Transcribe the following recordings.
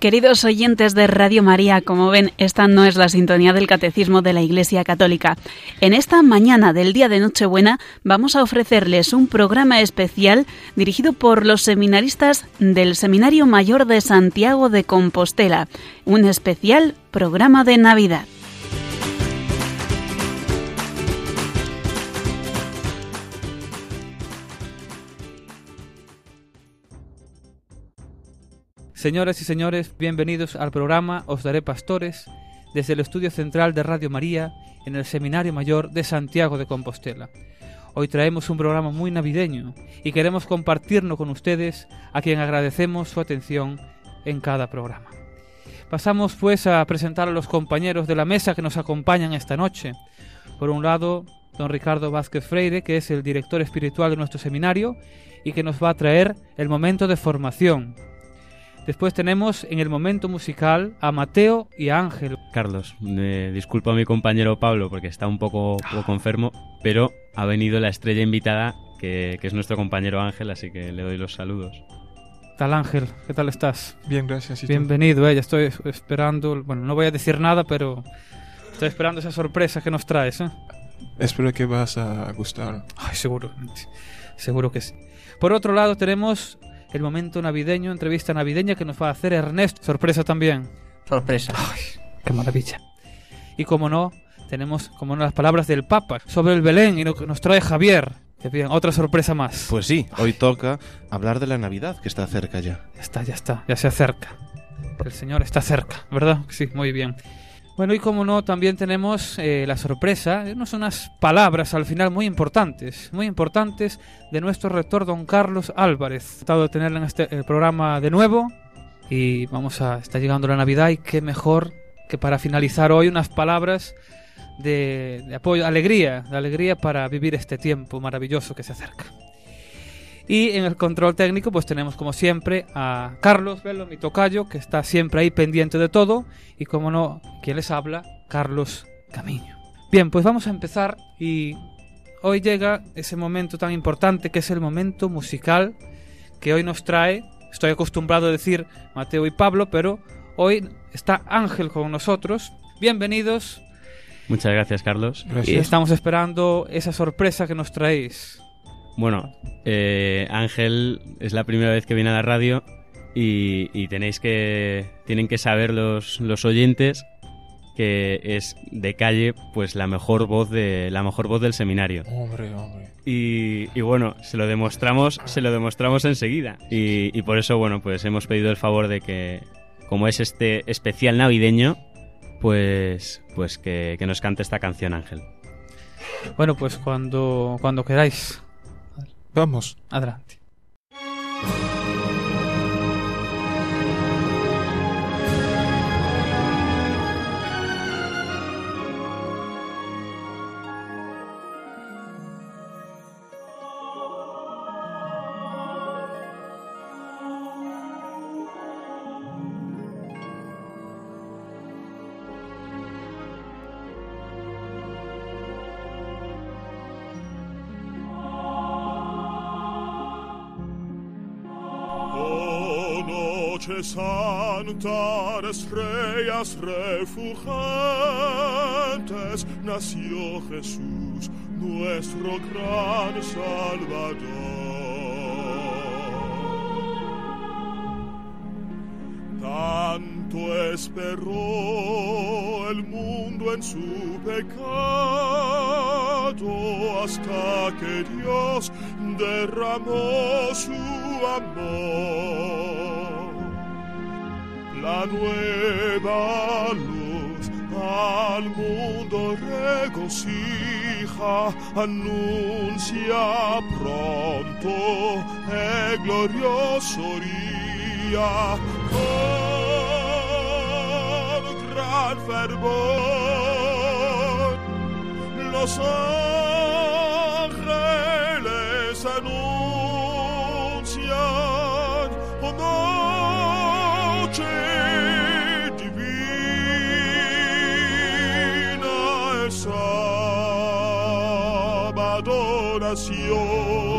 Queridos oyentes de Radio María, como ven, esta no es la sintonía del Catecismo de la Iglesia Católica. En esta mañana del día de Nochebuena vamos a ofrecerles un programa especial dirigido por los seminaristas del Seminario Mayor de Santiago de Compostela, un especial programa de Navidad. Señoras y señores, bienvenidos al programa Os Daré Pastores desde el estudio central de Radio María en el Seminario Mayor de Santiago de Compostela. Hoy traemos un programa muy navideño y queremos compartirlo con ustedes a quien agradecemos su atención en cada programa. Pasamos pues a presentar a los compañeros de la mesa que nos acompañan esta noche. Por un lado, don Ricardo Vázquez Freire, que es el director espiritual de nuestro seminario y que nos va a traer el momento de formación, Después tenemos en el momento musical a Mateo y a Ángel. Carlos, eh, disculpa a mi compañero Pablo porque está un poco, poco enfermo, pero ha venido la estrella invitada que, que, es nuestro compañero Ángel, así que le doy los saludos. ¿Qué tal Ángel? ¿Qué tal estás? Bien, gracias. Bienvenido, eh, ya estoy esperando, bueno, no voy a decir nada, pero estoy esperando esa sorpresa que nos traes. ¿eh? Espero que vas a gustar. Ay, seguro, seguro que sí. Por otro lado tenemos el momento navideño, entrevista navideña que nos va a hacer Ernesto. Sorpresa también. Sorpresa. Ay, qué maravilla. Y como no, tenemos como no las palabras del Papa sobre el Belén y lo que nos trae Javier. Bien, otra sorpresa más. Pues sí, hoy toca hablar de la Navidad que está cerca ya. Ya está, ya está, ya se acerca. El Señor está cerca, ¿verdad? Sí, muy bien. Bueno, y como no, también tenemos eh, la sorpresa, son unas palabras al final muy importantes, muy importantes de nuestro rector don Carlos Álvarez. He tratado de tenerlo en este eh, programa de nuevo y vamos a, está llegando la Navidad y qué mejor que para finalizar hoy unas palabras de, de apoyo, alegría, de alegría para vivir este tiempo maravilloso que se acerca. Y en el control técnico, pues tenemos como siempre a Carlos Velo, mi tocayo, que está siempre ahí pendiente de todo. Y como no, quien les habla, Carlos Camiño. Bien, pues vamos a empezar y hoy llega ese momento tan importante que es el momento musical que hoy nos trae. Estoy acostumbrado a decir Mateo y Pablo, pero hoy está Ángel con nosotros. Bienvenidos. Muchas gracias, Carlos. Gracias. Y estamos esperando esa sorpresa que nos traéis. Bueno, eh, Ángel es la primera vez que viene a la radio y, y tenéis que tienen que saber los, los, oyentes que es de calle pues la mejor voz de la mejor voz del seminario. Hombre, hombre. Y, y bueno, se lo demostramos, se lo demostramos enseguida y, y por eso bueno pues hemos pedido el favor de que como es este especial navideño pues pues que, que nos cante esta canción Ángel. Bueno, pues cuando cuando queráis. Vamos. Adelante. Refulgentes nació Jesús, nuestro gran Salvador. Tanto esperó el mundo en su pecado hasta que Dios derramó su amor nueva luz al mundo regocija, anuncia pronto el glorioso día con gran fervor. Los sábado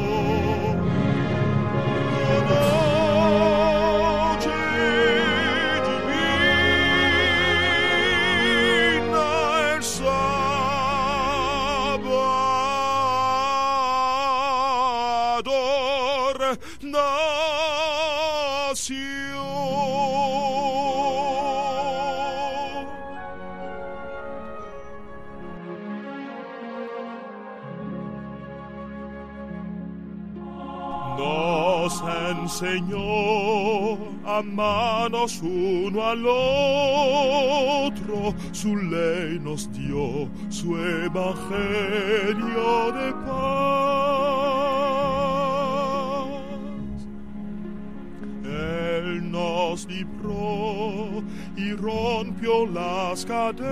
Nos enseñó a amarnos uno al otro, su ley nos dio, su evangelio de paz. Él nos libró y rompió las cadenas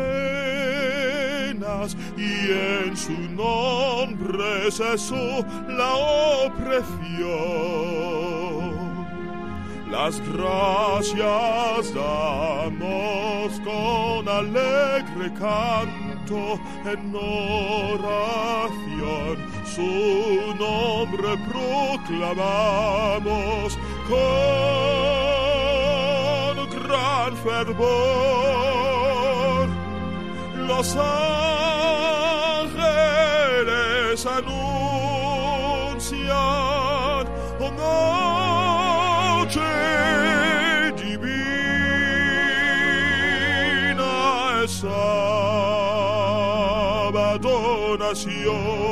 y en su nombre cesó la opresión. Las gracias damos con alegre canto en oración. Su nombre proclamamos con gran fervor. Los ángeles anuncian oh noche divina es sábado nació.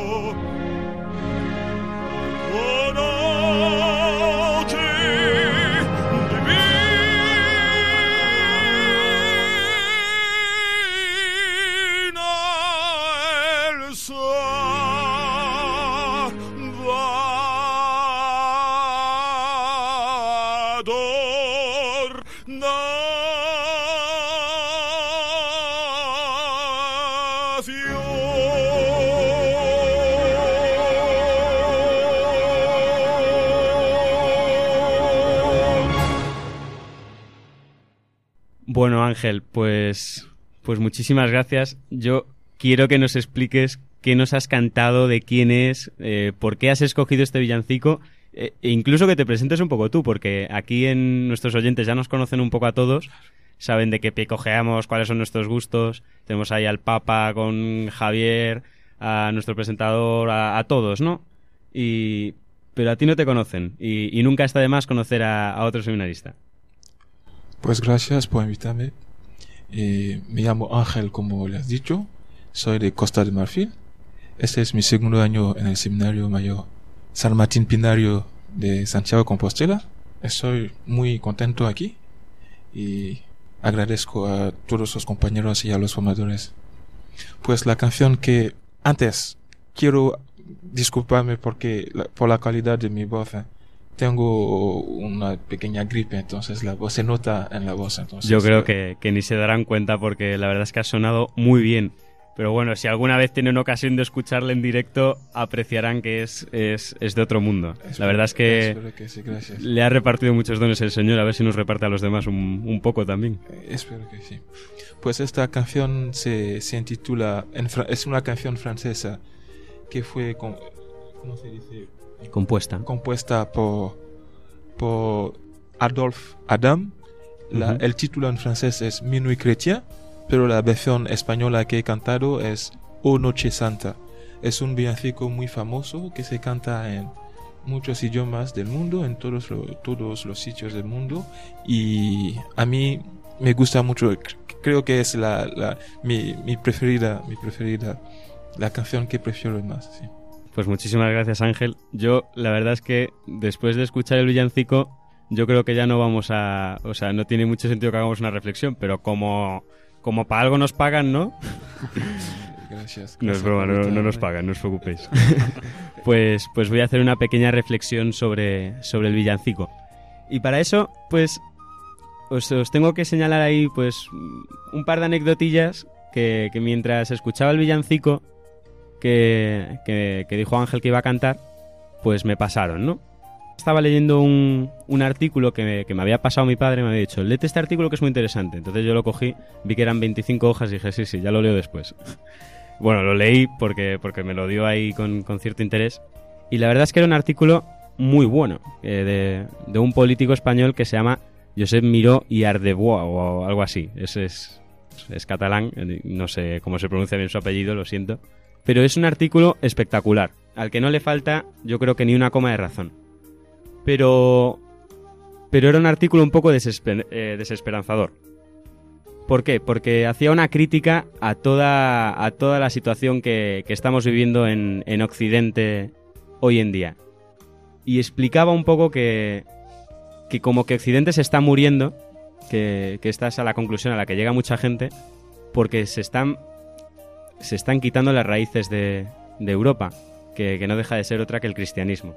Bueno, Ángel, pues, pues muchísimas gracias. Yo quiero que nos expliques qué nos has cantado, de quién es, eh, por qué has escogido este villancico, eh, e incluso que te presentes un poco tú, porque aquí en nuestros oyentes ya nos conocen un poco a todos, saben de qué pie cojeamos, cuáles son nuestros gustos. Tenemos ahí al Papa con Javier, a nuestro presentador, a, todos, ¿no? Y, pero a ti no te conocen y, nunca está de más conocer a otro seminarista. Pues gracias por invitarme. Eh, me llamo Ángel, como le has dicho. Soy de Costa de Marfil. Este es mi segundo año en el Seminario Mayor San Martín Pinario de Santiago Compostela. Estoy muy contento aquí y agradezco a todos los compañeros y a los formadores. Pues la canción que antes quiero disculparme porque la- por la calidad de mi voz. Tengo una pequeña gripe, entonces la voz se nota en la voz. Entonces, Yo creo eh, que, que ni se darán cuenta porque la verdad es que ha sonado muy bien. Pero bueno, si alguna vez tienen ocasión de escucharle en directo, apreciarán que es, es, es de otro mundo. La verdad es que que sí, le ha repartido muchos dones el Señor, a ver si nos reparte a los demás un, un poco también. Eh, Espero que sí. Pues esta canción se, se intitula, en es una canción francesa que fue, con- ¿cómo se dice? Compuesta. compuesta por, por Adolphe Adam. La-. El título en francés es Minuit Chrétien, pero la versión española que he cantado es O Noche Santa. Es un villancico muy famoso que se canta en muchos idiomas del mundo, en todos, lo- todos los sitios del mundo. Y a mí me gusta mucho, cr- creo que es la, la- mi, mi preferida, mi preferida, la canción que prefiero más. sí. Pues muchísimas gracias Ángel. Yo la verdad es que después de escuchar el villancico, yo creo que ya no vamos a... O sea, no tiene mucho sentido que hagamos una reflexión, pero como, como para algo nos pagan, ¿no? Gracias. No es gracias broma, no, nos pagan, no os preocupéis. pues, pues voy a hacer una pequeña reflexión sobre, sobre el villancico. Y para eso, pues, os, os tengo que señalar ahí, pues, un par de anecdotillas que, que mientras escuchaba el villancico que, que, que dijo Ángel que iba a cantar, pues me pasaron, ¿no? Estaba leyendo un, un artículo que me, que me había pasado mi padre, me había dicho, léete este artículo que es muy interesante. Entonces yo lo cogí, vi que eran 25 hojas y dije, sí, sí, ya lo leo después. Bueno, lo leí porque, porque me lo dio ahí con, con cierto interés. Y la verdad es que era un artículo muy bueno eh, de, de un político español que se llama Josep Miró y Ardebois o algo así. Es, es, es catalán, no sé cómo se pronuncia bien su apellido, lo siento. Pero es un artículo espectacular, al que no le falta yo creo que ni una coma de razón. Pero, pero era un artículo un poco eh, desesperanzador. ¿Por qué? Porque hacía una crítica a toda, a toda la situación que, estamos viviendo en, en Occidente hoy en día. Y explicaba un poco que, que como que Occidente se está muriendo, que, que esta es a la conclusión a la que llega mucha gente, porque se están, se están quitando las raíces de, Europa, que, no deja de ser otra que el cristianismo.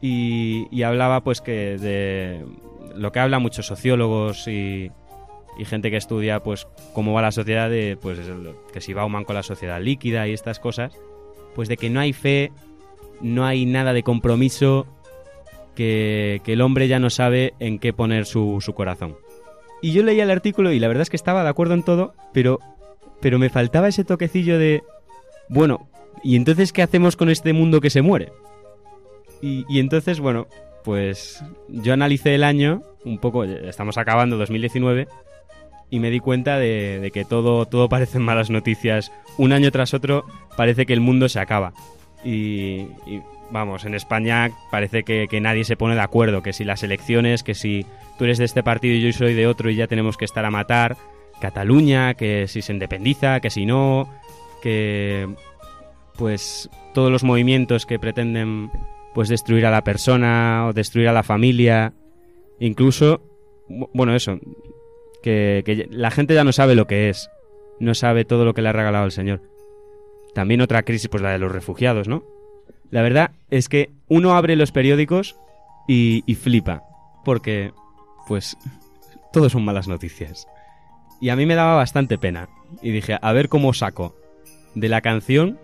Y, y hablaba pues que de lo que hablan muchos sociólogos y, gente que estudia pues cómo va la sociedad de pues que si Bauman con la sociedad líquida y estas cosas pues de que no hay fe no hay nada de compromiso que, el hombre ya no sabe en qué poner su corazón y yo leía el artículo y la verdad es que estaba de acuerdo en todo pero pero me faltaba ese toquecillo de bueno y entonces qué hacemos con este mundo que se muere y, entonces bueno pues yo analicé el año un poco estamos acabando 2019 y me di cuenta de, de que todo, todo parecen malas noticias. Un año tras otro parece que el mundo se acaba. Y, y, vamos, en España parece que, que nadie se pone de acuerdo, que si las elecciones, que si tú eres de este partido y yo soy de otro y ya tenemos que estar a matar. Cataluña, que si se independiza, que si no, que pues todos los movimientos que pretenden pues destruir a la persona o destruir a la familia, incluso bu- bueno, eso, que, que la gente ya no sabe lo que es, no sabe todo lo que le ha regalado el Señor. También otra crisis, pues la de los refugiados, ¿no? La verdad es que uno abre los periódicos y, y flipa, porque, pues, todo son malas noticias. Y a mí me daba bastante pena. Y dije, a ver cómo saco de la canción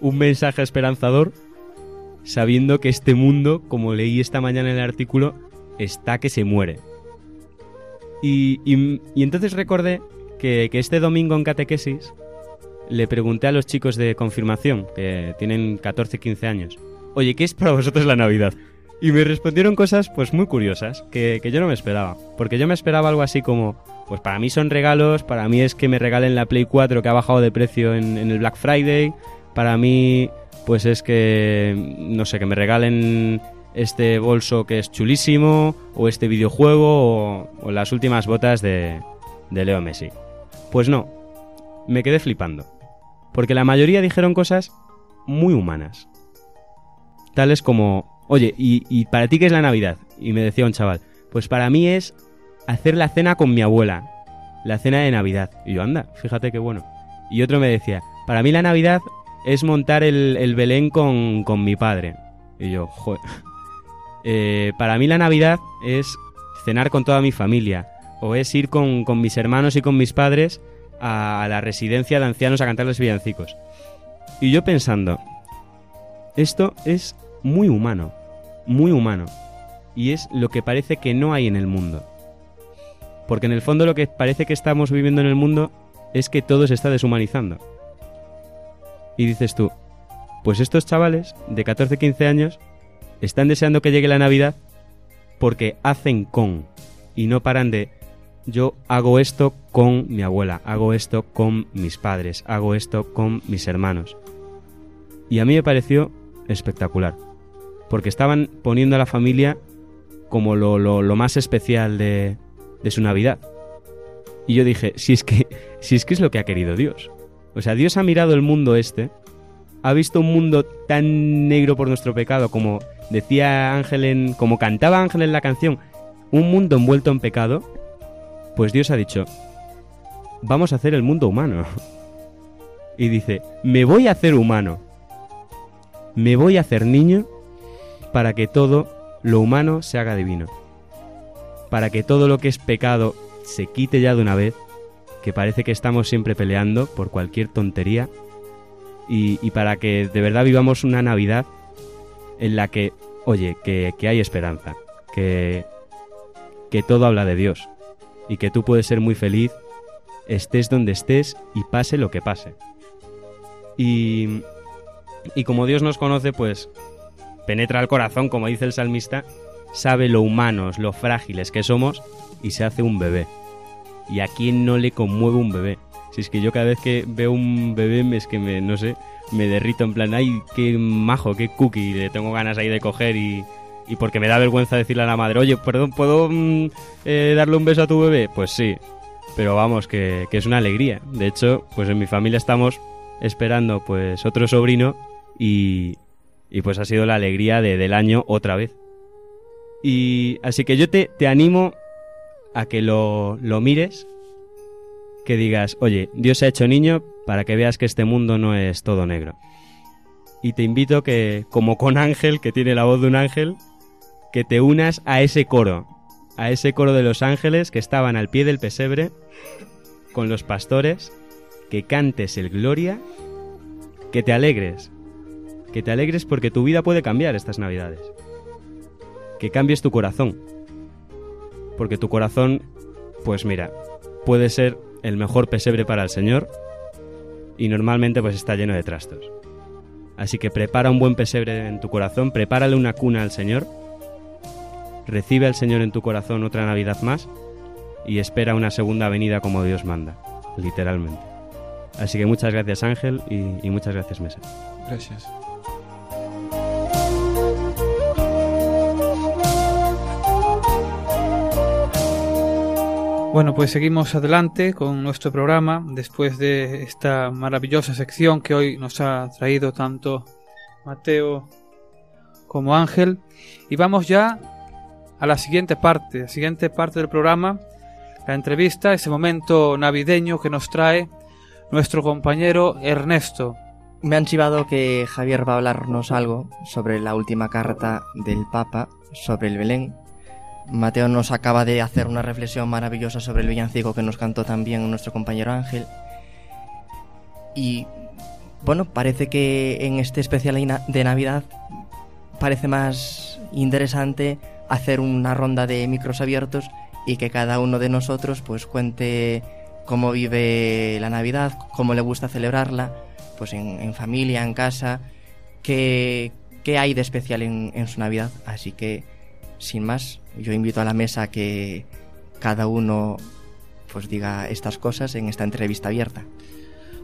un mensaje esperanzador, sabiendo que este mundo, como leí esta mañana en el artículo, está que se muere. Y, y- y entonces recordé que, que este domingo en catequesis le pregunté a los chicos de confirmación, que tienen 14 15 años, oye, ¿qué es para vosotros la Navidad? Y me respondieron cosas pues muy curiosas, que, que yo no me esperaba. Porque yo me esperaba algo así como, pues para mí son regalos, para mí es que me regalen la Play 4 que ha bajado de precio en, el Black Friday, para mí pues es que, no sé, que me regalen este bolso que es chulísimo, o este videojuego, o, o las últimas botas de, de Leo Messi. Pues no, me quedé flipando. Porque la mayoría dijeron cosas muy humanas. Tales como, oye, ¿y, y para ti qué es la Navidad? Y me decía un chaval, pues para mí es hacer la cena con mi abuela. La cena de Navidad. Y yo, anda, fíjate qué bueno. Y otro me decía, para mí la Navidad es montar el, el Belén con, con mi padre. Y yo, joder. Eh, para mí la Navidad es cenar con toda mi familia. O es ir con, con mis hermanos y con mis padres a, la residencia de ancianos a cantarles villancicos. Y yo pensando, esto es muy humano, muy humano. Y es lo que parece que no hay en el mundo. Porque en el fondo lo que parece que estamos viviendo en el mundo es que todo se está deshumanizando. Y dices tú, pues estos chavales de 14-15 años están deseando que llegue la Navidad porque hacen con y no paran de yo hago esto con mi abuela, hago esto con mis padres, hago esto con mis hermanos. Y a mí me pareció espectacular, porque estaban poniendo a la familia como lo, lo- lo más especial de, de su Navidad. Y yo dije, si es, que, si es que es lo que ha querido Dios. O sea, Dios ha mirado el mundo este, ha visto un mundo tan negro por nuestro pecado, como decía Ángel en, como cantaba Ángel en la canción, un mundo envuelto en pecado, pues Dios ha dicho, vamos a hacer el mundo humano. Y dice, me voy a hacer humano. Me voy a hacer niño para que todo lo humano se haga divino. Para que todo lo que es pecado se quite ya de una vez, que parece que estamos siempre peleando por cualquier tontería, y, para que de verdad vivamos una Navidad en la que, oye, que, hay esperanza, que, que todo habla de Dios, y que tú puedes ser muy feliz, estés donde estés y pase lo que pase. Y, y como Dios nos conoce, pues penetra el corazón, como dice el salmista, sabe lo humanos, lo frágiles que somos y se hace un bebé. ¿Y a quién no le conmueve un bebé? Si es que yo cada vez que veo un bebé es que me, no sé, me derrito en plan, ay, qué majo, qué cookie, le tengo ganas ahí de coger y, y porque me da vergüenza decirle a la madre, oye, perdón, ¿puedo mm, eh, darle un beso a tu bebé? Pues sí, pero vamos, que, que es una alegría. De hecho, pues en mi familia estamos esperando pues otro sobrino y, y pues ha sido la alegría de, del año otra vez. Y así que yo te, te animo a que lo, lo mires, que digas, oye, Dios se ha hecho niño para que veas que este mundo no es todo negro. Y te invito que, como con Ángel, que tiene la voz de un ángel, que te unas a ese coro, a ese coro de los ángeles que estaban al pie del pesebre con los pastores, que cantes el gloria, que te alegres, que te alegres porque tu vida puede cambiar estas navidades, que cambies tu corazón, porque tu corazón, pues mira, puede ser el mejor pesebre para el Señor y normalmente pues está lleno de trastos. Así que prepara un buen pesebre en tu corazón, prepárale una cuna al Señor, recibe al Señor en tu corazón otra Navidad más y espera una segunda venida como Dios manda, literalmente. Así que muchas gracias Ángel y, y muchas gracias Mesa. Gracias. Bueno, pues seguimos adelante con nuestro programa después de esta maravillosa sección que hoy nos ha traído tanto Mateo como Ángel. Y vamos ya a la siguiente parte, la siguiente parte del programa, la entrevista, ese momento navideño que nos trae nuestro compañero Ernesto. Me han chivado que Javier va a hablarnos algo sobre la última carta del Papa sobre el Belén. Mateo nos acaba de hacer una reflexión maravillosa sobre el villancico que nos cantó también nuestro compañero Ángel. Y bueno, parece que en este especial de Navidad parece más interesante hacer una ronda de micros abiertos y que cada uno de nosotros pues cuente cómo vive la Navidad, cómo le gusta celebrarla, pues en, familia, en casa, qué, qué hay de especial en su Navidad. Así que, sin más, yo invito a la mesa que cada uno pues diga estas cosas en esta entrevista abierta.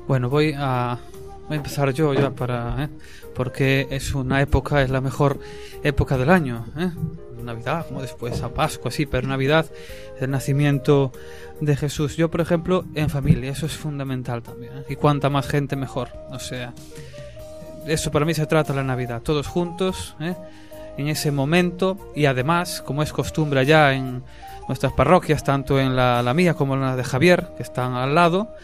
Bueno, voy a, voy a empezar yo ya para... ¿eh? Porque es una época, es la mejor época del año. ¿eh? Navidad, como después a Pascua, sí, pero Navidad, el nacimiento de Jesús. Yo, por ejemplo, en familia, eso es fundamental también. ¿eh? Y cuanta más gente, mejor. O sea, eso para mí se trata la Navidad, todos juntos, ¿eh? En ese momento y además, como es costumbre ya en nuestras parroquias, tanto en la, mía como en la de Javier, que están al lado,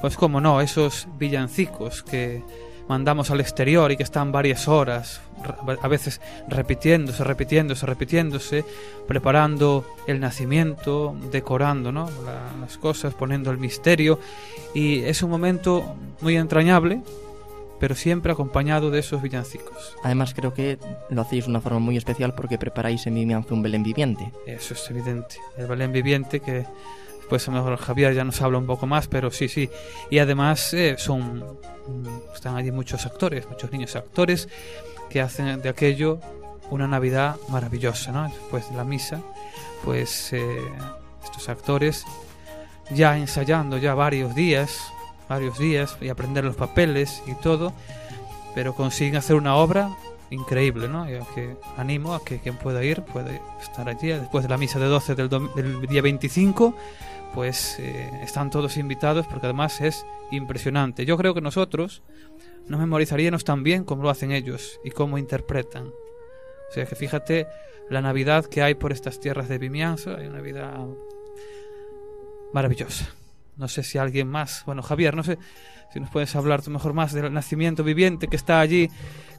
pues como no, esos villancicos que mandamos al exterior y que están varias horas, a veces repitiéndose, repitiéndose, repitiéndose, preparando el nacimiento, decorando ¿no? La, las cosas, poniendo el misterio. Y es un momento muy entrañable, pero siempre acompañado de esos villancicos. Además creo que lo hacéis de una forma muy especial porque preparáis en mi mianzo un Belén viviente. Eso es evidente. El Belén viviente que pues a lo mejor Javier ya nos habla un poco más, pero sí, sí. Y además eh, son están allí muchos actores, muchos niños actores que hacen de aquello una Navidad maravillosa, ¿no? Después de la misa, pues eh, estos actores ya ensayando ya varios días, varios días y aprender los papeles y todo, pero consiguen hacer una obra increíble, ¿no? Animo a que quien pueda ir puede estar allí después de la misa de 12 del, del día 25 pues eh, están todos invitados porque además es impresionante. Yo creo que nosotros nos memorizaríamos tan bien como lo hacen ellos y cómo interpretan. O sea que fíjate la Navidad que hay por estas tierras de Vimianzo, hay una Navidad maravillosa. No sé si alguien más, bueno Javier, no sé si nos puedes hablar tú mejor más del nacimiento viviente que está allí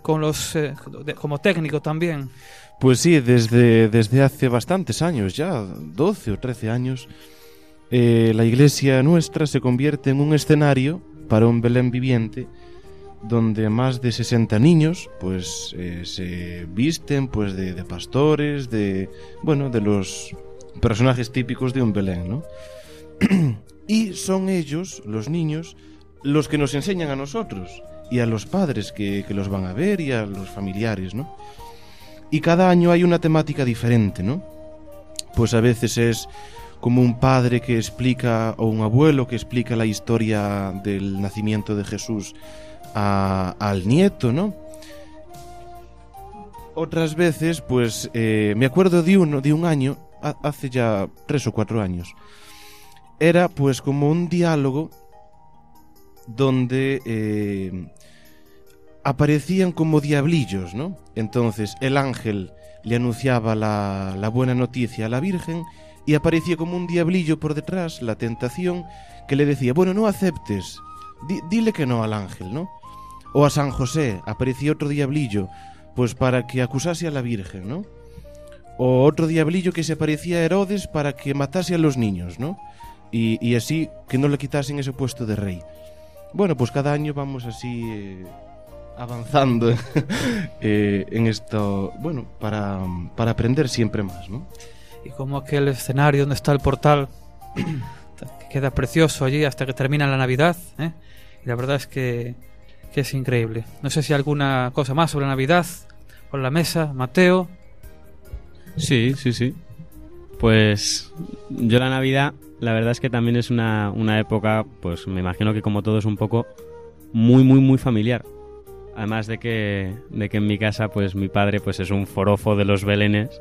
con los eh, de, como técnico también. Pues sí, desde, desde hace bastantes años ya, 12 o 13 años, eh, la iglesia nuestra se convierte en un escenario para un Belén viviente donde más de 60 niños pues eh, se visten pues de, de, pastores de bueno de los personajes típicos de un Belén ¿no? y son ellos los niños los que nos enseñan a nosotros y a los padres que, los van a ver y a los familiares ¿no? y cada año hay una temática diferente ¿no? pues a veces es como un padre que explica o un abuelo que explica la historia del nacimiento de Jesús al nieto, ¿no? Otras veces, pues, eh, me acuerdo de uno, de un año, ha- hace ya tres o cuatro años. Era, pues, como un diálogo donde eh, aparecían como diablillos, ¿no? Entonces, el ángel le anunciaba la, la buena noticia a la Virgen y aparecía como un diablillo por detrás, la tentación, que le decía, bueno, no aceptes, di- dile que no al ángel, ¿no? O a San José aparecía otro diablillo, pues para que acusase a la Virgen, ¿no? O otro diablillo que se aparecía a Herodes para que matase a los niños, ¿no? Y, y así que no le quitasen ese puesto de rey. Bueno, pues cada año vamos así eh, avanzando eh, en esto, bueno, para, para aprender siempre más, ¿no? Y como aquel escenario donde está el portal, que queda precioso allí hasta que termina la Navidad. ¿eh? Y la verdad es que, que es increíble. No sé si alguna cosa más sobre Navidad, por la mesa, Mateo. Sí, sí, sí. Pues yo la Navidad, la verdad es que también es una, una época, pues me imagino que como todo es un poco muy, muy, muy familiar. Además de que, de que en mi casa, pues mi padre pues es un forofo de los belenes,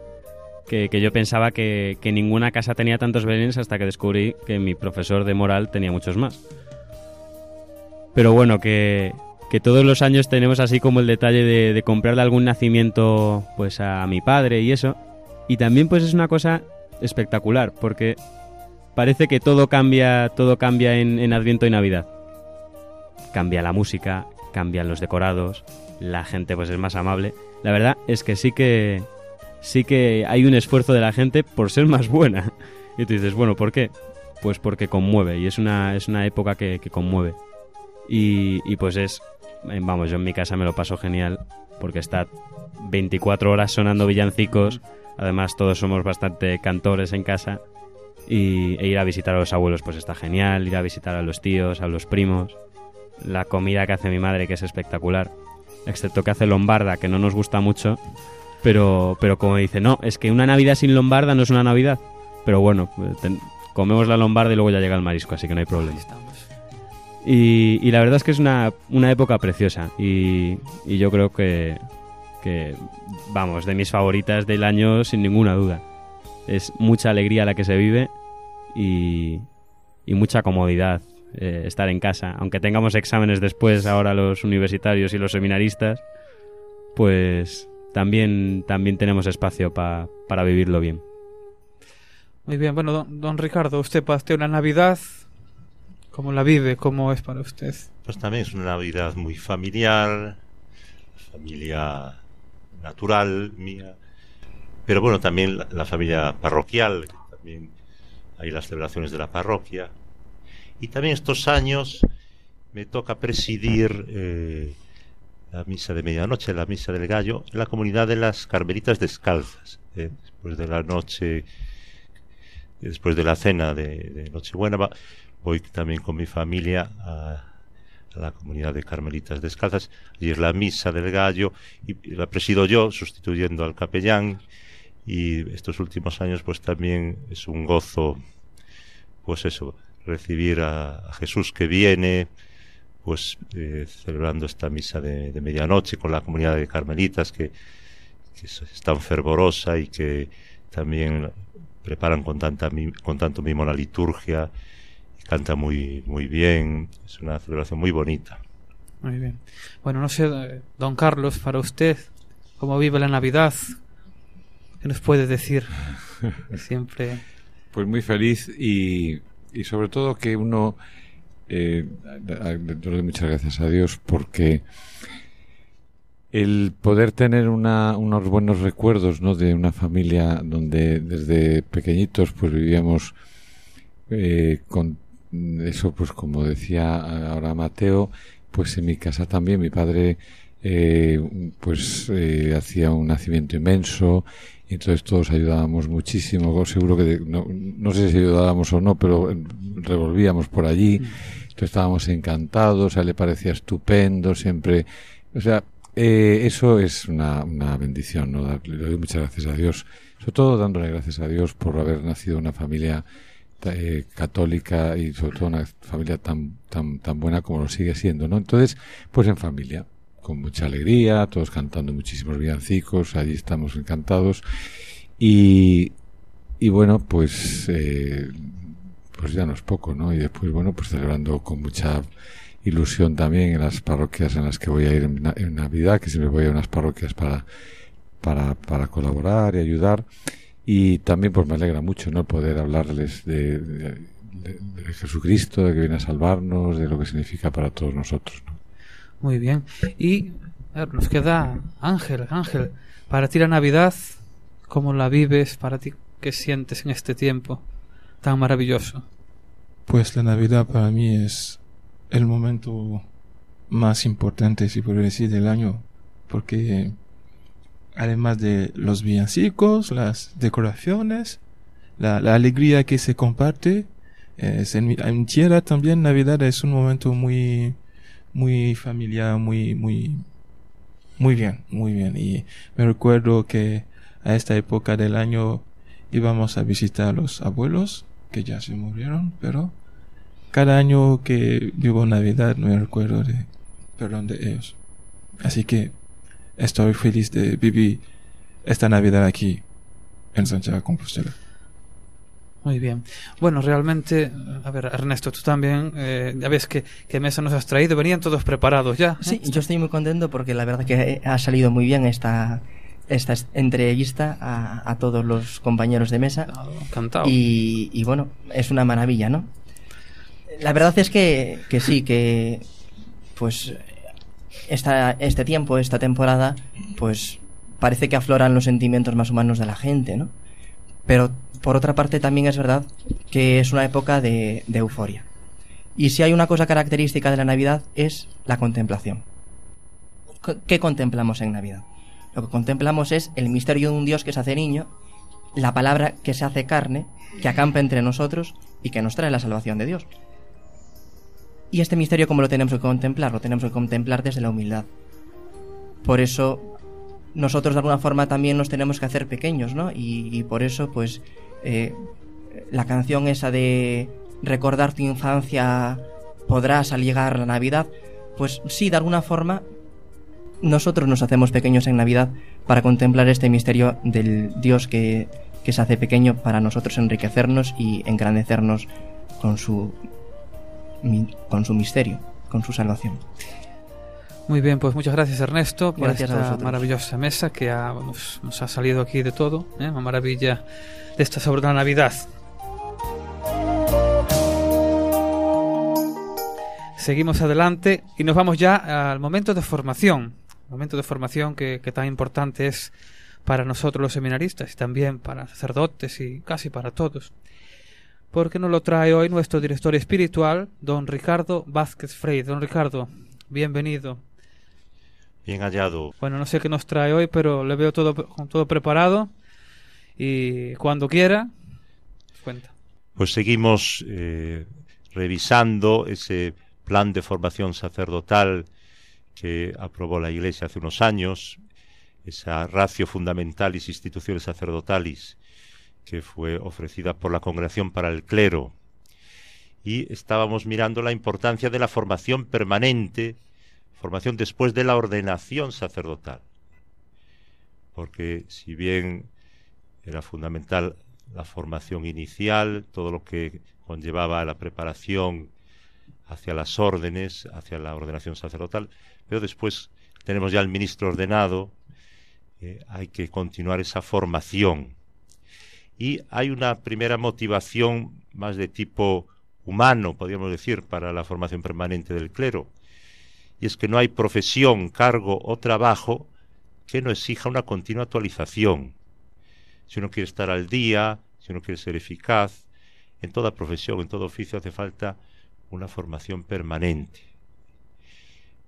que, que yo pensaba que, que ninguna casa tenía tantos belenes hasta que descubrí que mi profesor de moral tenía muchos más. Pero bueno, que, que todos los años tenemos así como el detalle de, de comprarle algún nacimiento pues a mi padre y eso. Y también pues es una cosa espectacular, porque parece que todo cambia, todo cambia en, en Adviento y Navidad. Cambia la música, cambian los decorados, la gente pues es más amable. La verdad es que sí que sí que hay un esfuerzo de la gente por ser más buena. Y tú dices, bueno, ¿por qué? Pues porque conmueve y es una, es una época que, conmueve. Y, y pues es, eh, vamos, yo en mi casa me lo paso genial porque está 24 horas sonando villancicos. Además, todos somos bastante cantores en casa. Y e ir a visitar a los abuelos, pues está genial. Ir a visitar a los tíos, a los primos. La comida que hace mi madre, que es espectacular. Excepto que hace lombarda, que no nos gusta mucho. Pero, pero como dice, no, es que una Navidad sin lombarda no es una Navidad. Pero bueno, ten- comemos la lombarda y luego ya llega el marisco, así que no hay problema. Y, y la verdad es que es una, una época preciosa y, y yo creo que, que, vamos, de mis favoritas del año sin ninguna duda. Es mucha alegría la que se vive y, y mucha comodidad eh, estar en casa. Aunque tengamos exámenes después ahora los universitarios y los seminaristas, pues también, también tenemos espacio pa- para vivirlo bien. Muy bien, bueno, don, don Ricardo, usted pastea una Navidad. ¿Cómo la vive? ¿Cómo es para usted? Pues también es una Navidad muy familiar, familia natural mía, pero bueno, también la, familia parroquial, también hay las celebraciones de la parroquia. Y también estos años me toca presidir eh, la misa de medianoche, la misa del gallo, en la comunidad de las Carmelitas Descalzas, eh, después de la noche, después de la cena de, de Nochebuena. voy también con mi familia a, la comunidad de Carmelitas Descalzas. Allí es la misa del gallo y, la presido yo, sustituyendo al capellán. Y estos últimos años, pues también es un gozo, pues eso, recibir a, Jesús que viene, pues eh, celebrando esta misa de, de medianoche con la comunidad de Carmelitas que, que es, tan fervorosa y que también preparan con tanta con tanto mimo la liturgia canta muy muy bien es una celebración muy bonita Muy bien. Bueno, no sé, eh, don Carlos, para usted, ¿cómo vive la Navidad? ¿Qué nos puede decir? Siempre. Pues muy feliz y, y sobre todo que uno, eh, doy muchas gracias a Dios porque el poder tener una, unos buenos recuerdos ¿no? de una familia donde desde pequeñitos pues vivíamos eh, con eso pues como decía ahora Mateo pues en mi casa también. Mi padre eh, pues eh, hacía un nacimiento inmenso y entonces todos ayudábamos muchísimo. Seguro que de- no, no sé si ayudábamos o no pero eh, revolvíamos por allí. Entonces estábamos encantados a él le parecía estupendo siempre o sea eh, eso es una, una bendición ¿no? Le doy muchas gracias a Dios sobre todo dándole gracias a Dios por haber nacido una familia eh, católica y sobre todo una familia tan tan tan buena como lo sigue siendo no entonces pues en familia con mucha alegría, todos cantando muchísimos villancicos, allí estamos encantados. Y, y bueno, pues, eh, pues ya no es poco, ¿no? Y después, bueno, pues celebrando con mucha ilusión también en las parroquias en las que voy a ir en, Navidad, que siempre voy a unas parroquias para, para, para colaborar y ayudar. Y también pues me alegra mucho, ¿no? Poder hablarles de, de, Jesucristo, de que viene a salvarnos, de lo que significa para todos nosotros, ¿no? Muy bien. Y nos queda Ángel, Ángel, para ti la Navidad, ¿cómo la vives? Para ti, ¿qué sientes en este tiempo tan maravilloso? Pues la Navidad para mí es el momento más importante, si puedo decir, del año, porque además de los villancicos, las decoraciones, la, alegría que se comparte, en, en tierra también Navidad es un momento muy muy familiar, muy, muy, muy bien, muy bien. Y me recuerdo que a esta época del año íbamos a visitar a los abuelos, que ya se murieron, pero cada año que vivo Navidad me recuerdo de, perdón, de ellos. Así que estoy feliz de vivir esta Navidad aquí en Santiago Compostela. Muy bien. Bueno, realmente, a ver, Ernesto, tú también, eh, ya ves que, que mesa nos has traído, venían todos preparados ya. Sí, yo estoy muy contento porque la verdad que ha salido muy bien esta, esta entrevista a, a todos los compañeros de mesa. Encantado. Y, y, bueno, es una maravilla, ¿no? La verdad es que, que sí, que pues esta, este tiempo, esta temporada, pues parece que afloran los sentimientos más humanos de la gente, ¿no? Pero por otra parte también es verdad que es una época de, euforia. Y si hay una cosa característica de la Navidad es la contemplación. ¿Qué contemplamos en Navidad? Lo que contemplamos es el misterio de un Dios que se hace niño, la palabra que se hace carne, que acampa entre nosotros y que nos trae la salvación de Dios. Y este misterio, ¿cómo lo tenemos que contemplar? Lo tenemos que contemplar desde la humildad. Por eso, nosotros de alguna forma también nos tenemos que hacer pequeños, ¿no? Y, por eso, pues, eh, la canción esa de recordar tu infancia podrás al llegar la Navidad, pues sí, de alguna forma nosotros nos hacemos pequeños en Navidad para contemplar este misterio del Dios que, que se hace pequeño para nosotros enriquecernos y engrandecernos con su, con su misterio, con su salvación. Muy bien, pues muchas gracias Ernesto por esta maravillosa mesa que nos, ha salido aquí de todo, ¿eh? una maravilla de esta sobre la Navidad. Seguimos adelante y nos vamos ya al momento de formación, momento de formación que, tan importante es para nosotros los seminaristas y también para sacerdotes y casi para todos. Porque nos lo trae hoy nuestro director espiritual, don Ricardo Vázquez Frey. Don Ricardo, bienvenido. Bien hallado. Bueno, no sé qué nos trae hoy, pero le veo todo, todo preparado. Y cuando quiera, cuenta. Pues seguimos eh, revisando ese plan de formación sacerdotal que aprobó la Iglesia hace unos años, esa ratio fundamentalis instituciones sacerdotales que fue ofrecida por la Congregación para el Clero. Y estábamos mirando la importancia de la formación permanente formación después de la ordenación sacerdotal. Porque si bien era fundamental la formación inicial, todo lo que conllevaba la preparación hacia las órdenes, hacia la ordenación sacerdotal, pero después tenemos ya el ministro ordenado, eh, hay que continuar esa formación. Y hay una primera motivación más de tipo humano, podríamos decir, para la formación permanente del clero, y es que no hay profesión, cargo o trabajo que no exija una continua actualización. Si uno quiere estar al día, si uno quiere ser eficaz, en toda profesión, en todo oficio hace falta una formación permanente.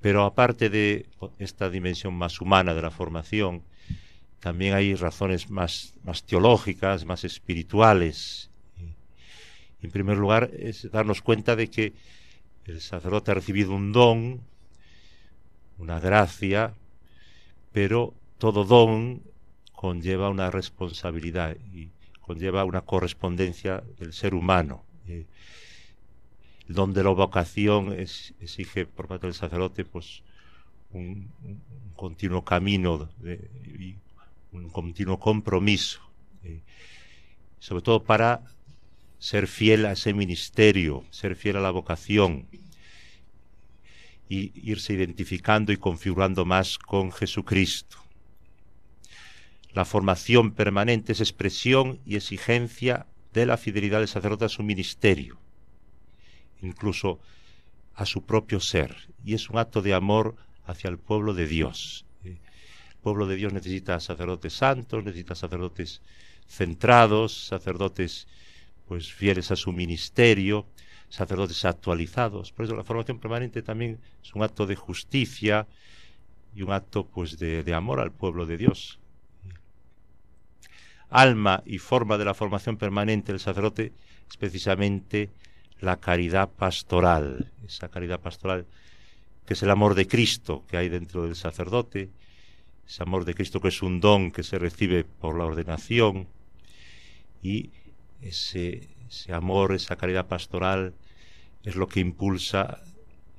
Pero aparte de esta dimensión más humana de la formación, también hay razones más, más teológicas, más espirituales. En primer lugar, es darnos cuenta de que el sacerdote ha recibido un don, una gracia, pero todo don conlleva una responsabilidad y conlleva una correspondencia del ser humano. El don de la vocación exige por parte del sacerdote pues un, continuo camino y un continuo compromiso, eh, sobre todo para ser fiel a ese ministerio, ser fiel a la vocación y irse identificando y configurando más con Jesucristo. La formación permanente es expresión y exigencia de la fidelidad del sacerdote a su ministerio, incluso a su propio ser, y es un acto de amor hacia el pueblo de Dios. Pueblo de Dios necesita sacerdotes santos, necesita sacerdotes centrados, sacerdotes pues fieles a su ministerio, sacerdotes actualizados. Por eso la formación permanente también es un acto de justicia y un acto pues de, de amor al pueblo de Dios alma y forma de la formación permanente del sacerdote es precisamente la caridad pastoral, esa caridad pastoral que es el amor de Cristo que hay dentro del sacerdote, ese amor de Cristo que es un don que se recibe por la ordenación y ese, ese amor, esa caridad pastoral es lo que impulsa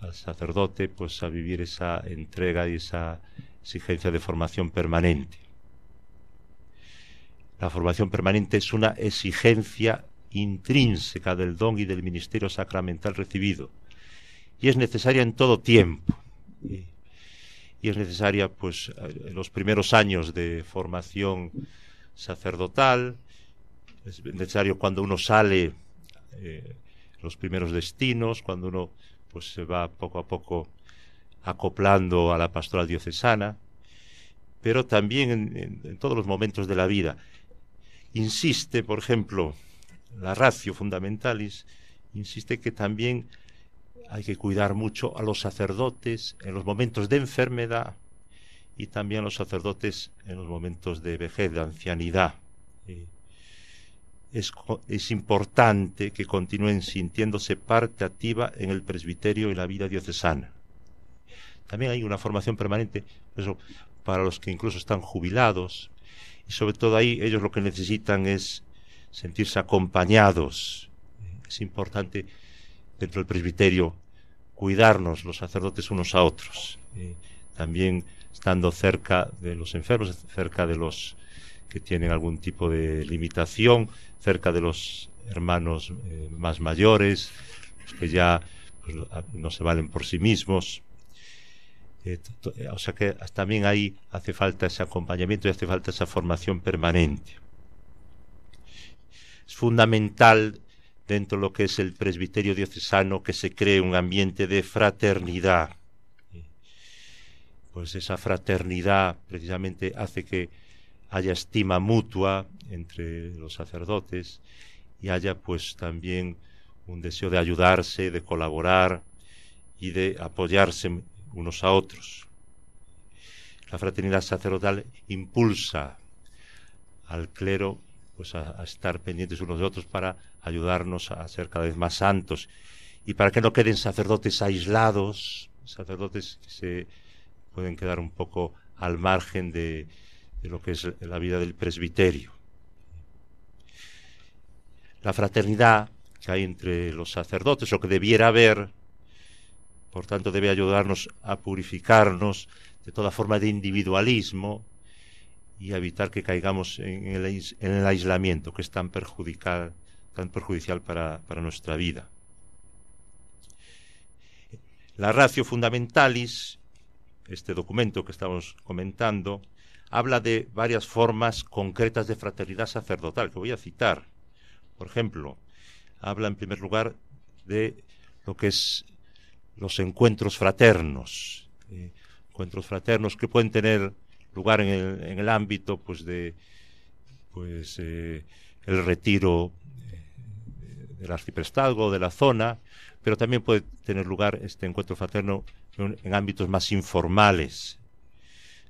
al sacerdote pues a vivir esa entrega y esa exigencia de formación permanente. La formación permanente es una exigencia intrínseca del don y del ministerio sacramental recibido y es necesaria en todo tiempo. Y, y es necesaria pues en los primeros años de formación sacerdotal, es necesario cuando uno sale eh, los primeros destinos, cuando uno pues se va poco a poco acoplando a la pastoral diocesana, pero también en, en todos los momentos de la vida insiste, por ejemplo, la ratio fundamentalis, insiste que también hay que cuidar mucho a los sacerdotes en los momentos de enfermedad y también a los sacerdotes en los momentos de vejez, de ancianidad. Eh, es, es, importante que continúen sintiéndose parte activa en el presbiterio y la vida diocesana. También hay una formación permanente para los que incluso están jubilados, y sobre todo ahí ellos lo que necesitan es sentirse acompañados. Es importante dentro del presbiterio cuidarnos los sacerdotes unos a otros. Eh, también estando cerca de los enfermos, cerca de los que tienen algún tipo de limitación, cerca de los hermanos eh, más mayores, los que ya pues, no se valen por sí mismos. Eh, o sea que también ahí hace falta ese acompañamiento y hace falta esa formación permanente. Es fundamental dentro de lo que es el presbiterio diocesano que se cree un ambiente de fraternidad. Pues esa fraternidad precisamente hace que haya estima mutua entre los sacerdotes y haya pues también un deseo de ayudarse, de colaborar y de apoyarse unos a otros. La fraternidad sacerdotal impulsa al clero pues a, estar pendientes unos de otros para ayudarnos a ser cada vez más santos y para que no queden sacerdotes aislados, sacerdotes que se pueden quedar un poco al margen de, de lo que es la vida del presbiterio. La fraternidad que hay entre los sacerdotes, lo que debiera haber, por tanto debe ayudarnos a purificarnos de toda forma de individualismo y evitar que caigamos en el, en el aislamiento que es tan perjudicial, tan perjudicial para, para nuestra vida. La ratio fundamentalis, este documento que estamos comentando, habla de varias formas concretas de fraternidad sacerdotal, que voy a citar. Por ejemplo, habla en primer lugar de lo que es los encuentros fraternos, eh, encuentros fraternos que pueden tener lugar en el, ámbito pues de pues eh, el retiro eh, del arciprestazgo de la zona, pero también puede tener lugar este encuentro fraterno en, en ámbitos más informales.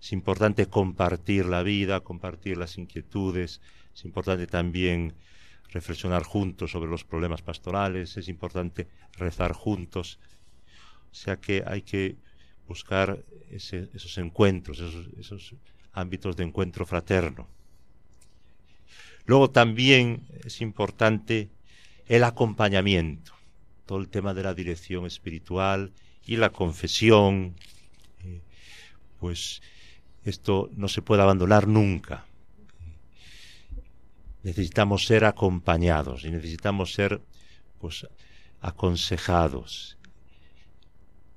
Es importante compartir la vida, compartir las inquietudes, es importante también reflexionar juntos sobre los problemas pastorales, es importante rezar juntos, o sea que hay que buscar esos encuentros, esos, esos ámbitos de encuentro fraterno. Luego también es importante el acompañamiento, todo el tema de la dirección espiritual y la confesión. Eh, pues esto no se puede abandonar nunca. Necesitamos ser acompañados y necesitamos ser pues aconsejados.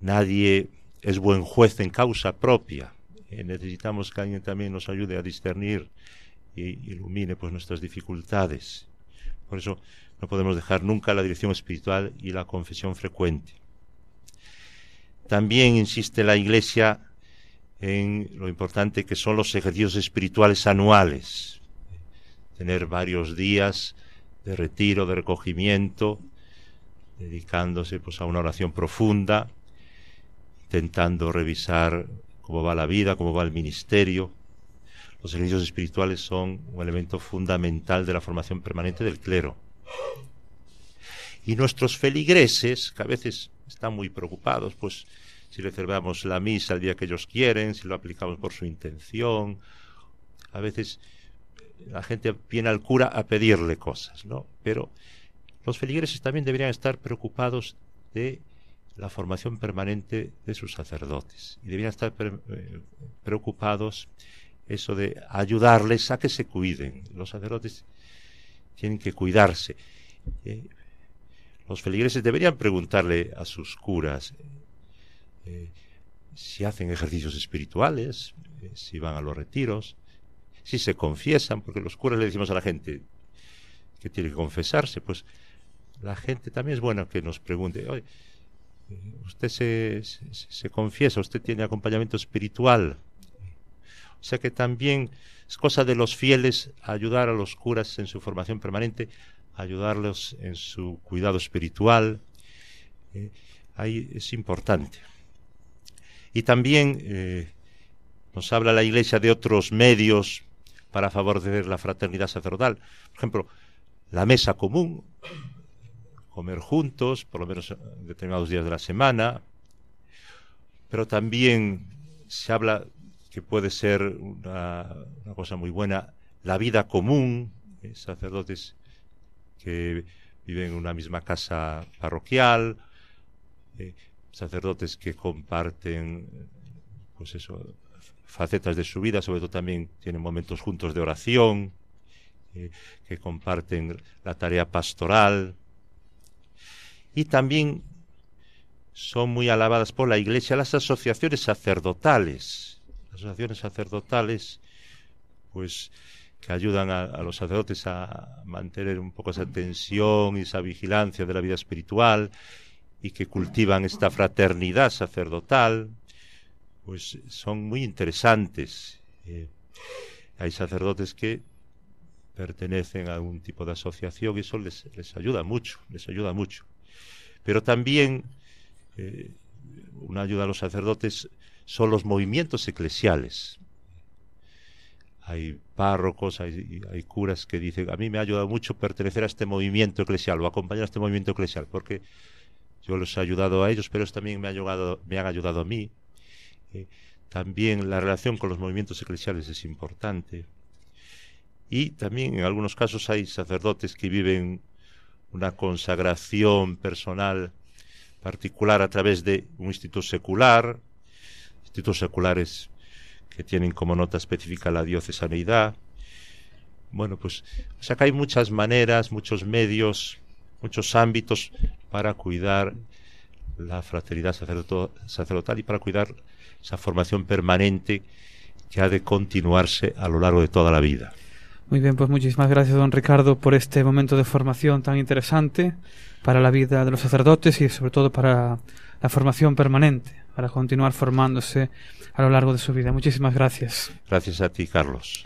Nadie es buen juez en causa propia. Eh, necesitamos que alguien también nos ayude a discernir y ilumine pues nuestras dificultades. Por eso no podemos dejar nunca la dirección espiritual y la confesión frecuente. También insiste la Iglesia en lo importante que son los ejercicios espirituales anuales. Tener varios días de retiro, de recogimiento, dedicándose pues a una oración profunda, intentando revisar cómo va la vida, cómo va el ministerio. Los ejercicios espirituales son un elemento fundamental de la formación permanente del clero. Y nuestros feligreses, que a veces están muy preocupados, pues si le celebramos la misa el día que ellos quieren, si lo aplicamos por su intención. A veces la gente viene al cura a pedirle cosas, ¿no? Pero los feligreses también deberían estar preocupados de la formación permanente de sus sacerdotes y deberían estar eh, preocupados eso de ayudarles a que se cuiden. Los sacerdotes tienen que cuidarse. Eh, los feligreses deberían preguntarle a sus curas eh, si hacen ejercicios espirituales, si van a los retiros, si se confiesan, porque los curas le decimos a la gente que tiene que confesarse, pues la gente también es bueno que nos pregunte, usted se, confiesa, usted tiene acompañamiento espiritual. O sea que también es cosa de los fieles ayudar a los curas en su formación permanente, ayudarlos en su cuidado espiritual. Eh, ahí es importante. Y también eh, nos habla la Iglesia de otros medios para favorecer la fraternidad sacerdotal. Por ejemplo, la mesa común, comer juntos, por lo menos determinados días de la semana, pero también se habla que puede ser una, cosa muy buena la vida común, eh, sacerdotes que viven en una misma casa parroquial, eh, sacerdotes que comparten pues eso facetas de su vida, sobre todo también tienen momentos juntos de oración, eh, que comparten la tarea pastoral, y también son muy alabadas por la Iglesia las asociaciones sacerdotales. Las asociaciones sacerdotales, pues que ayudan a, los sacerdotes a mantener un poco esa tensión y esa vigilancia de la vida espiritual y que cultivan esta fraternidad sacerdotal, pues son muy interesantes. Eh, hay sacerdotes que pertenecen a algún tipo de asociación y eso les, les ayuda mucho, les ayuda mucho. Pero también eh, una ayuda a los sacerdotes son los movimientos eclesiales. Hay párrocos, hay, curas que dicen, a mí me ha ayudado mucho pertenecer a este movimiento eclesial o acompañar a este movimiento eclesial, porque yo los he ayudado a ellos, pero ellos también me, me han ayudado a mí. Eh, también la relación con los movimientos eclesiales es importante. Y también en algunos casos hay sacerdotes que viven una consagración personal particular a través de un instituto secular, institutos seculares que tienen como nota específica la diocesanidad. Bueno, pues o sea que hay muchas maneras, muchos medios, muchos ámbitos para cuidar la fraternidad sacerdotal y para cuidar esa formación permanente que ha de continuarse a lo largo de toda la vida. Muy bien, pues muchísimas gracias, don Ricardo, por este momento de formación tan interesante para la vida de los sacerdotes y sobre todo para la formación permanente, para continuar formándose a lo largo de su vida. Muchísimas gracias. Gracias a ti, Carlos.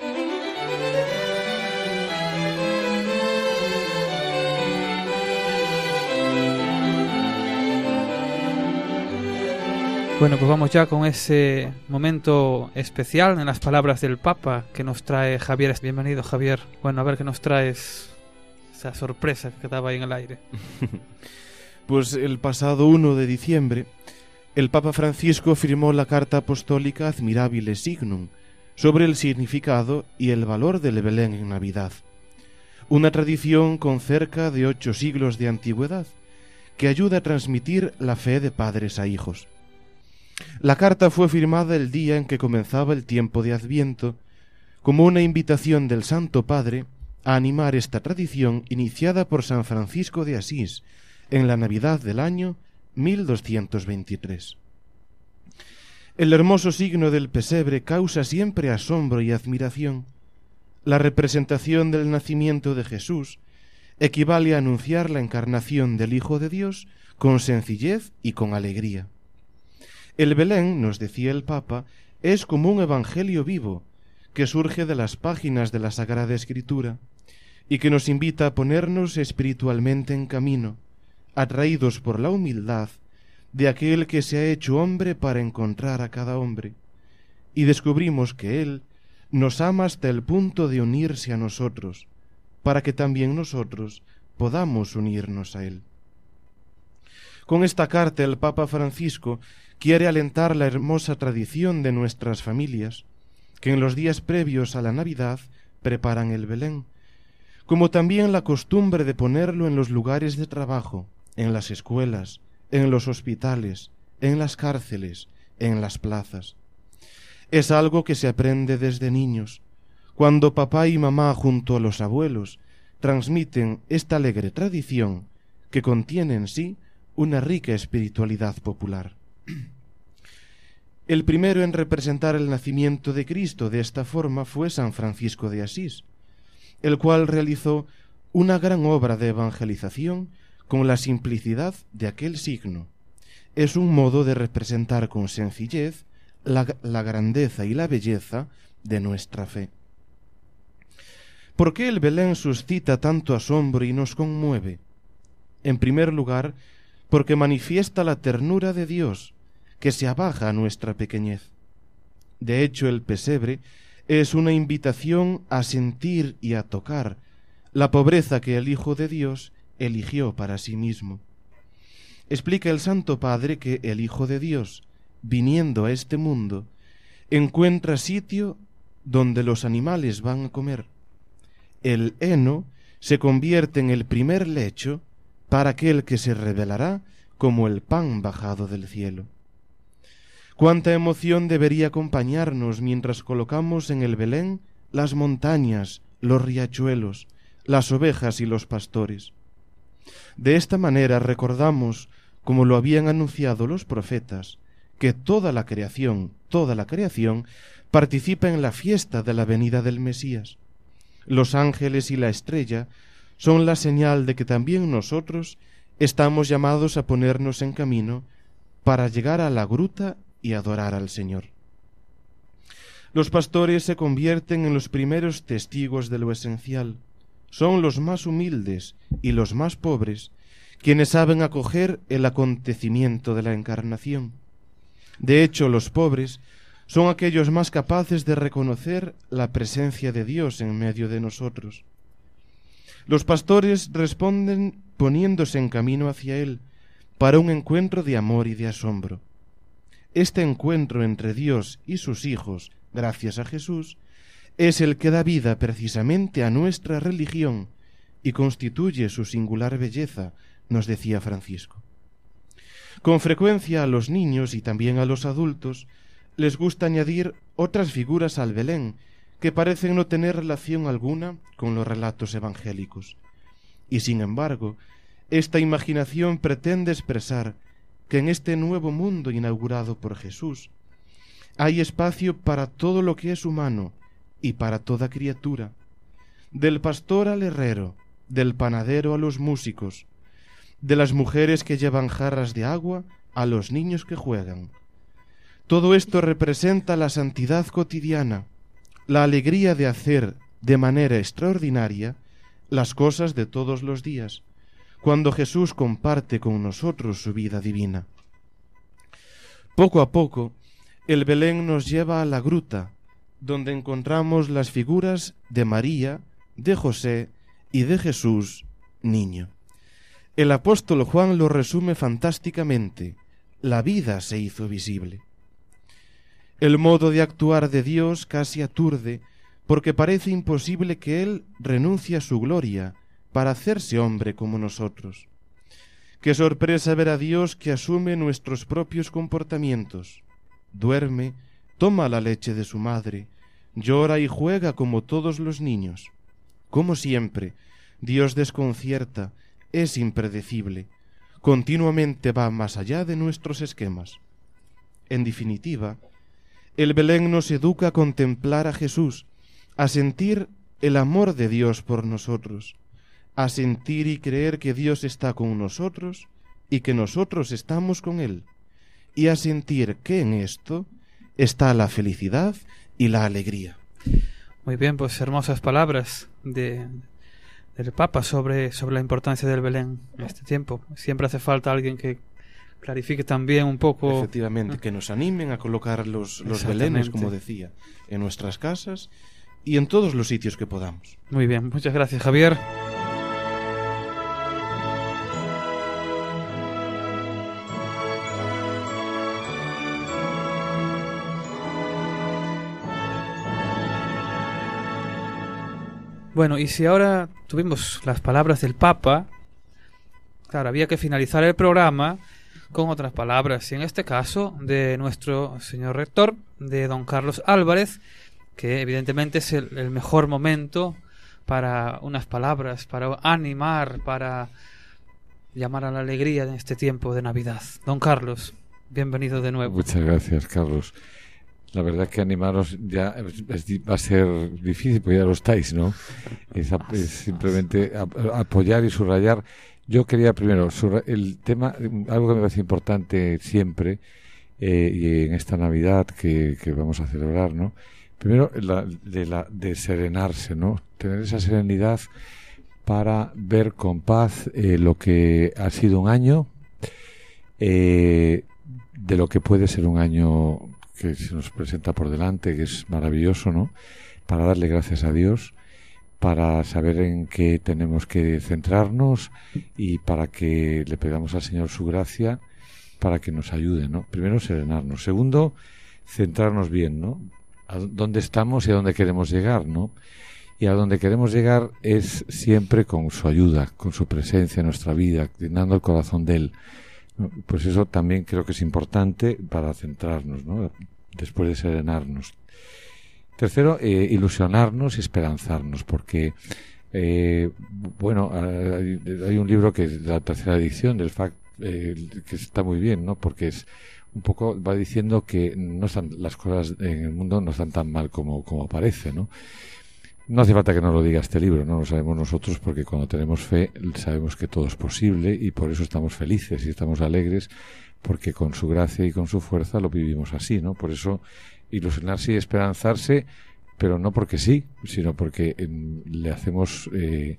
Bueno, pues vamos ya con ese momento especial en las palabras del Papa que nos trae Javier. Bienvenido, Javier. Bueno, a ver qué nos traes esa sorpresa que estaba ahí en el aire. pues el pasado 1 de diciembre, el Papa Francisco firmó la carta apostólica Admirabile Signum sobre el significado y el valor del Belén en Navidad. Una tradición con cerca de ocho siglos de antigüedad que ayuda a transmitir la fe de padres a hijos. La carta fue firmada el día en que comenzaba el tiempo de Adviento, como una invitación del Santo Padre a animar esta tradición iniciada por San Francisco de Asís en la Navidad del año 1223. El hermoso signo del pesebre causa siempre asombro y admiración. La representación del nacimiento de Jesús equivale a anunciar la encarnación del Hijo de Dios con sencillez y con alegría. El Belén, nos decía el Papa, es como un evangelio vivo que surge de las páginas de la Sagrada Escritura y que nos invita a ponernos espiritualmente en camino, atraídos por la humildad de aquel que se ha hecho hombre para encontrar a cada hombre, y descubrimos que Él nos ama hasta el punto de unirse a nosotros, para que también nosotros podamos unirnos a Él. Con esta carta el Papa Francisco quiere alentar la hermosa tradición de nuestras familias, que en los días previos a la Navidad preparan el Belén, como también la costumbre de ponerlo en los lugares de trabajo, en las escuelas, en los hospitales, en las cárceles, en las plazas. Es algo que se aprende desde niños, cuando papá y mamá junto a los abuelos transmiten esta alegre tradición que contiene en sí una rica espiritualidad popular. El primero en representar el nacimiento de Cristo de esta forma fue San Francisco de Asís, el cual realizó una gran obra de evangelización con la simplicidad de aquel signo. Es un modo de representar con sencillez la, la grandeza y la belleza de nuestra fe. ¿Por qué el Belén suscita tanto asombro y nos conmueve? En primer lugar, porque manifiesta la ternura de Dios, que se abaja a nuestra pequeñez. De hecho, el pesebre es una invitación a sentir y a tocar la pobreza que el Hijo de Dios eligió para sí mismo. Explica el Santo Padre que el Hijo de Dios, viniendo a este mundo, encuentra sitio donde los animales van a comer. El heno se convierte en el primer lecho para aquel que se revelará como el pan bajado del cielo. Cuánta emoción debería acompañarnos mientras colocamos en el Belén las montañas, los riachuelos, las ovejas y los pastores. De esta manera recordamos, como lo habían anunciado los profetas, que toda la creación, toda la creación, participa en la fiesta de la venida del Mesías. Los ángeles y la estrella son la señal de que también nosotros estamos llamados a ponernos en camino para llegar a la gruta y adorar al Señor. Los pastores se convierten en los primeros testigos de lo esencial, son los más humildes y los más pobres quienes saben acoger el acontecimiento de la encarnación. De hecho, los pobres son aquellos más capaces de reconocer la presencia de Dios en medio de nosotros. Los pastores responden poniéndose en camino hacia Él para un encuentro de amor y de asombro. Este encuentro entre Dios y sus hijos, gracias a Jesús, es el que da vida precisamente a nuestra religión y constituye su singular belleza, nos decía Francisco. Con frecuencia a los niños y también a los adultos les gusta añadir otras figuras al Belén que parecen no tener relación alguna con los relatos evangélicos. Y sin embargo, esta imaginación pretende expresar que en este nuevo mundo inaugurado por Jesús hay espacio para todo lo que es humano, y para toda criatura, del pastor al herrero, del panadero a los músicos, de las mujeres que llevan jarras de agua a los niños que juegan. Todo esto representa la santidad cotidiana, la alegría de hacer de manera extraordinaria las cosas de todos los días, cuando Jesús comparte con nosotros su vida divina. Poco a poco, el Belén nos lleva a la gruta, donde encontramos las figuras de María, de José y de Jesús, niño. El apóstol Juan lo resume fantásticamente. La vida se hizo visible. El modo de actuar de Dios casi aturde, porque parece imposible que Él renuncie a su gloria para hacerse hombre como nosotros. Qué sorpresa ver a Dios que asume nuestros propios comportamientos, duerme, toma la leche de su madre, llora y juega como todos los niños. Como siempre, Dios desconcierta, es impredecible, continuamente va más allá de nuestros esquemas. En definitiva, el Belén nos educa a contemplar a Jesús, a sentir el amor de Dios por nosotros, a sentir y creer que Dios está con nosotros y que nosotros estamos con Él, y a sentir que en esto está la felicidad y la alegría. Muy bien, pues hermosas palabras de, del Papa sobre, sobre la importancia del Belén en este tiempo. Siempre hace falta alguien que clarifique también un poco. Efectivamente, que nos animen a colocar los, los belenes, como decía, en nuestras casas y en todos los sitios que podamos. Muy bien, muchas gracias, Javier. Bueno, y si ahora tuvimos las palabras del Papa, claro, había que finalizar el programa con otras palabras, y en este caso de nuestro señor rector, de don Carlos Álvarez, que evidentemente es el, mejor momento para unas palabras, para animar, para llamar a la alegría en este tiempo de Navidad. Don Carlos, bienvenido de nuevo. Muchas gracias, Carlos. La verdad que animaros ya es- es- va a ser difícil, pues ya lo estáis, ¿no? Es, es simplemente ap- apoyar y subrayar. Yo quería primero, el tema, algo que me parece importante siempre, eh, y en esta Navidad que, vamos a celebrar, ¿no? Primero, de serenarse, ¿no? Tener esa serenidad para ver con paz eh, lo que ha sido un año, eh, de lo que puede ser un año que se nos presenta por delante, que es maravilloso, ¿no? Para darle gracias a Dios, para saber en qué tenemos que centrarnos y para que le pedamos al Señor su gracia para que nos ayude, ¿no? Primero, serenarnos. Segundo, centrarnos bien, ¿no? A dónde estamos y a dónde queremos llegar, ¿no? Y a dónde queremos llegar es siempre con su ayuda, con su presencia en nuestra vida, llenando el corazón de Él. Pues eso también creo que es importante para centrarnos, ¿no? Después de serenarnos. Tercero, eh, ilusionarnos y esperanzarnos, porque, eh, bueno, hay, un libro que es la tercera edición del FAC, eh, que está muy bien, ¿no? Porque es un poco, va diciendo que no están, las cosas en el mundo no están tan mal como, como parece, ¿no? No hace falta que nos lo diga este libro, no lo sabemos nosotros porque cuando tenemos fe sabemos que todo es posible y por eso estamos felices y estamos alegres porque con su gracia y con su fuerza lo vivimos así, ¿no? Por eso ilusionarse y esperanzarse, pero no porque sí, sino porque em, le hacemos eh,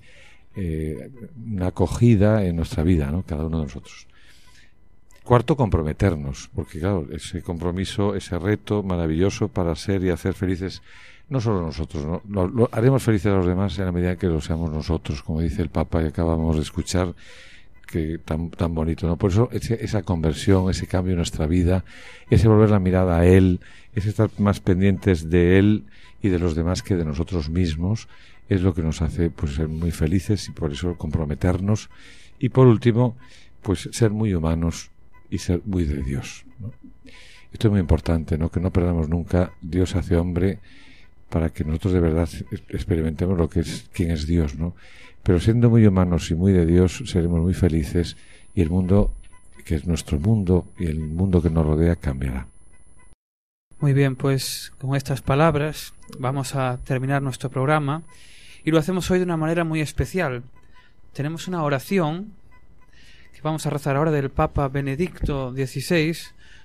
eh, una acogida en nuestra vida, ¿no? Cada uno de nosotros. Cuarto, comprometernos, porque claro, ese compromiso, ese reto maravilloso para ser y hacer felices no solo nosotros, ¿no? Lo, haremos felices a los demás en la medida que lo seamos nosotros, como dice el Papa que acabamos de escuchar, que tan, tan bonito, ¿no? Por eso esa conversión, ese cambio en nuestra vida, ese volver la mirada a Él, ese estar más pendientes de Él y de los demás que de nosotros mismos, es lo que nos hace pues ser muy felices y por eso comprometernos. Y por último, pues ser muy humanos y ser muy de Dios. Esto es muy importante, ¿no? Que no perdamos nunca Dios hace hombre para que nosotros de verdad experimentemos lo que es quién es Dios, ¿no? Pero siendo muy humanos y muy de Dios seremos muy felices y el mundo que es nuestro mundo y el mundo que nos rodea cambiará. Muy bien, pues con estas palabras vamos a terminar nuestro programa y lo hacemos hoy de una manera muy especial. Tenemos una oración que vamos a rezar ahora del Papa Benedicto XVI,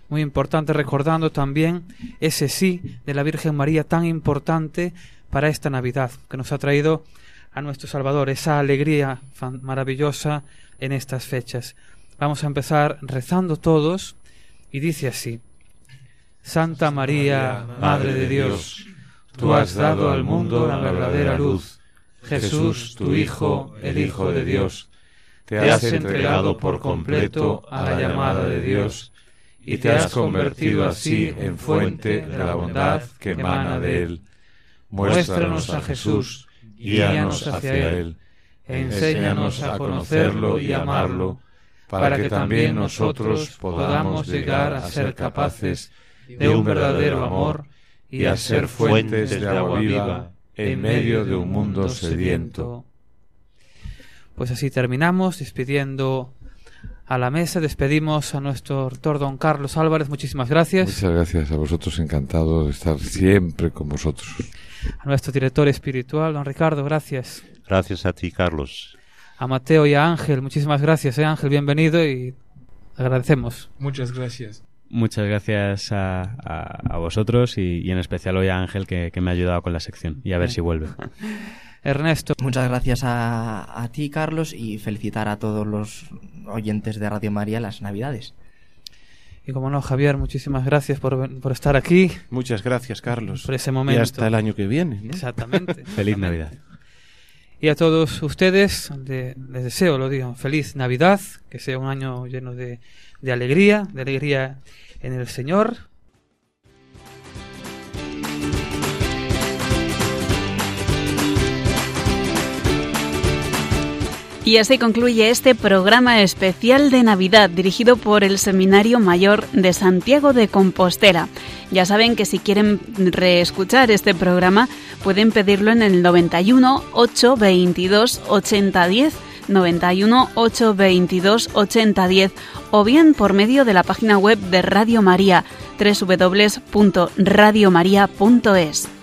muy importante, recordando también ese sí de la Virgen María tan importante para esta Navidad, que nos ha traído a nuestro Salvador, esa alegría maravillosa en estas fechas. Vamos a empezar rezando todos y dice así. Santa María, Madre de Dios, tú has dado al mundo la verdadera luz. Jesús, tu Hijo, el Hijo de Dios, te has entregado por completo a la llamada de Dios y te has convertido así en fuente de la bondad que emana de Él. Muéstranos a Jesús, guíanos hacia Él, enséñanos a conocerlo y amarlo, para que también nosotros podamos llegar a ser capaces de un verdadero amor y a ser fuentes de agua viva en medio de un mundo sediento. Pues así terminamos despidiendo a la mesa. Despedimos a nuestro doctor don Carlos Álvarez. Muchísimas gracias. Muchas gracias a vosotros. Encantado de estar siempre con vosotros. A nuestro director espiritual, don Ricardo, gracias. Gracias a ti, Carlos. A Mateo y a Ángel, muchísimas gracias. ¿eh? Ángel, bienvenido y agradecemos. Muchas gracias. Muchas gracias a, a, a vosotros y, y, en especial hoy a Ángel que, que, me ha ayudado con la sección y a ver si vuelve. Ernesto. Muchas gracias a, a ti, Carlos, y felicitar a todos los oyentes de Radio María las Navidades. Y como no, Javier, muchísimas gracias por, por, estar aquí. Muchas gracias, Carlos. Por ese momento. Y hasta el año que viene. ¿no? Exactamente. Feliz Navidad. Y a todos ustedes de, les deseo, lo digo, feliz Navidad, que sea un año lleno de, de alegría, de alegría en el Señor. Y así concluye este programa especial de Navidad dirigido por el Seminario Mayor de Santiago de Compostela. Ya saben que si quieren reescuchar este programa pueden pedirlo en el 91 822 8010 91 822 8010 o bien por medio de la página web de Radio María www.radiomaria.es.